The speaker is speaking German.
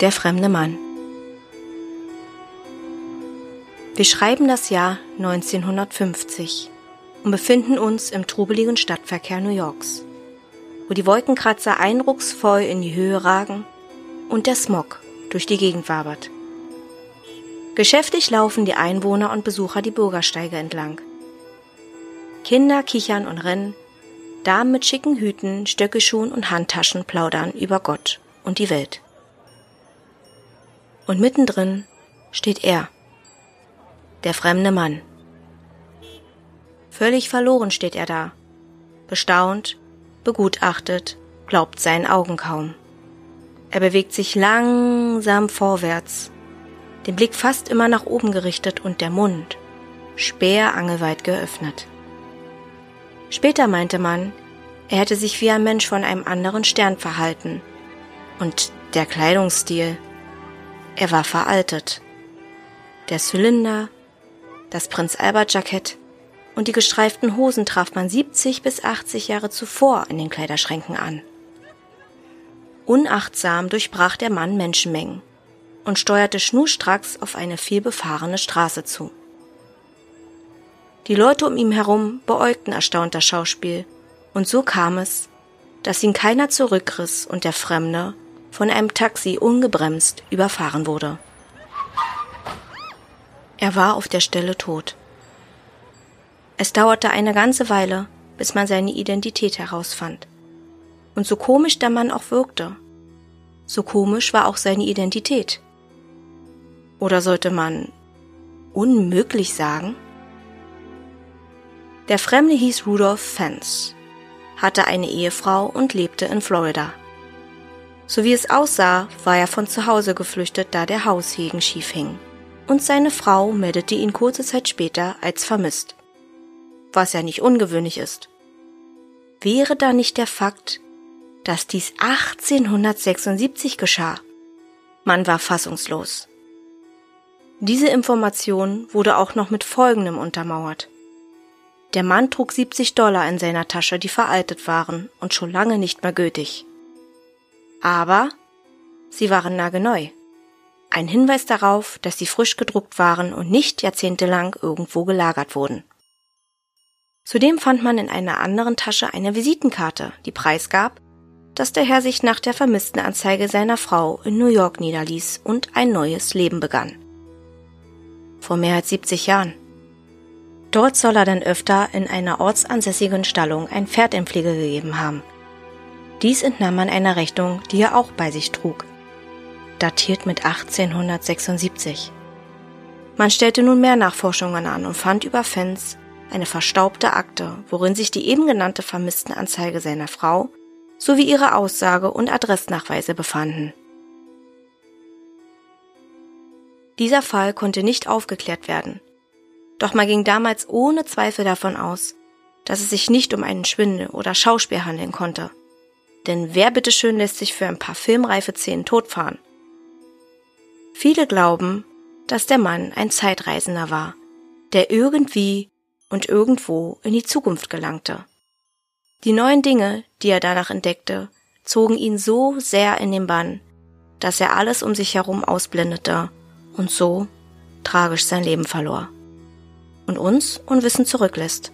Der fremde Mann. Wir schreiben das Jahr 1950 und befinden uns im trubeligen Stadtverkehr New Yorks, wo die Wolkenkratzer eindrucksvoll in die Höhe ragen und der Smog durch die Gegend wabert. Geschäftig laufen die Einwohner und Besucher die Bürgersteige entlang. Kinder kichern und rennen, Damen mit schicken Hüten, Stöckelschuhen und Handtaschen plaudern über Gott und die Welt. Und mittendrin steht er, der fremde Mann. Völlig verloren steht er da, bestaunt, begutachtet, glaubt seinen Augen kaum. Er bewegt sich langsam vorwärts, den Blick fast immer nach oben gerichtet und der Mund speerangelweit geöffnet. Später meinte man, er hätte sich wie ein Mensch von einem anderen Stern verhalten. Und der Kleidungsstil, er war veraltet. Der Zylinder, das Prinz Albert Jackett und die gestreiften Hosen traf man 70 bis 80 Jahre zuvor in den Kleiderschränken an. Unachtsam durchbrach der Mann Menschenmengen und steuerte schnurstracks auf eine vielbefahrene Straße zu. Die Leute um ihn herum beäugten erstaunt das Schauspiel, und so kam es, dass ihn keiner zurückriss und der Fremde von einem Taxi ungebremst überfahren wurde. Er war auf der Stelle tot. Es dauerte eine ganze Weile, bis man seine Identität herausfand. Und so komisch der Mann auch wirkte, so komisch war auch seine Identität. Oder sollte man unmöglich sagen? Der Fremde hieß Rudolph Fence, hatte eine Ehefrau und lebte in Florida. So wie es aussah, war er von zu Hause geflüchtet, da der Haushegen schief hing und seine Frau meldete ihn kurze Zeit später als vermisst. Was ja nicht ungewöhnlich ist. Wäre da nicht der Fakt, dass dies 1876 geschah? Man war fassungslos. Diese Information wurde auch noch mit Folgendem untermauert. Der Mann trug 70 Dollar in seiner Tasche, die veraltet waren und schon lange nicht mehr gültig. Aber sie waren nagelneu. Ein Hinweis darauf, dass sie frisch gedruckt waren und nicht jahrzehntelang irgendwo gelagert wurden. Zudem fand man in einer anderen Tasche eine Visitenkarte, die preisgab, dass der Herr sich nach der vermissten Anzeige seiner Frau in New York niederließ und ein neues Leben begann. Vor mehr als 70 Jahren. Dort soll er dann öfter in einer ortsansässigen Stallung ein Pferd in Pflege gegeben haben. Dies entnahm man einer Rechnung, die er auch bei sich trug datiert mit 1876. Man stellte nun mehr Nachforschungen an und fand über Fens eine verstaubte Akte, worin sich die eben genannte Vermisstenanzeige seiner Frau sowie ihre Aussage und Adressnachweise befanden. Dieser Fall konnte nicht aufgeklärt werden. Doch man ging damals ohne Zweifel davon aus, dass es sich nicht um einen Schwindel oder Schauspiel handeln konnte. Denn wer bitteschön lässt sich für ein paar filmreife Szenen totfahren? Viele glauben, dass der Mann ein Zeitreisender war, der irgendwie und irgendwo in die Zukunft gelangte. Die neuen Dinge, die er danach entdeckte, zogen ihn so sehr in den Bann, dass er alles um sich herum ausblendete und so tragisch sein Leben verlor und uns unwissend zurücklässt.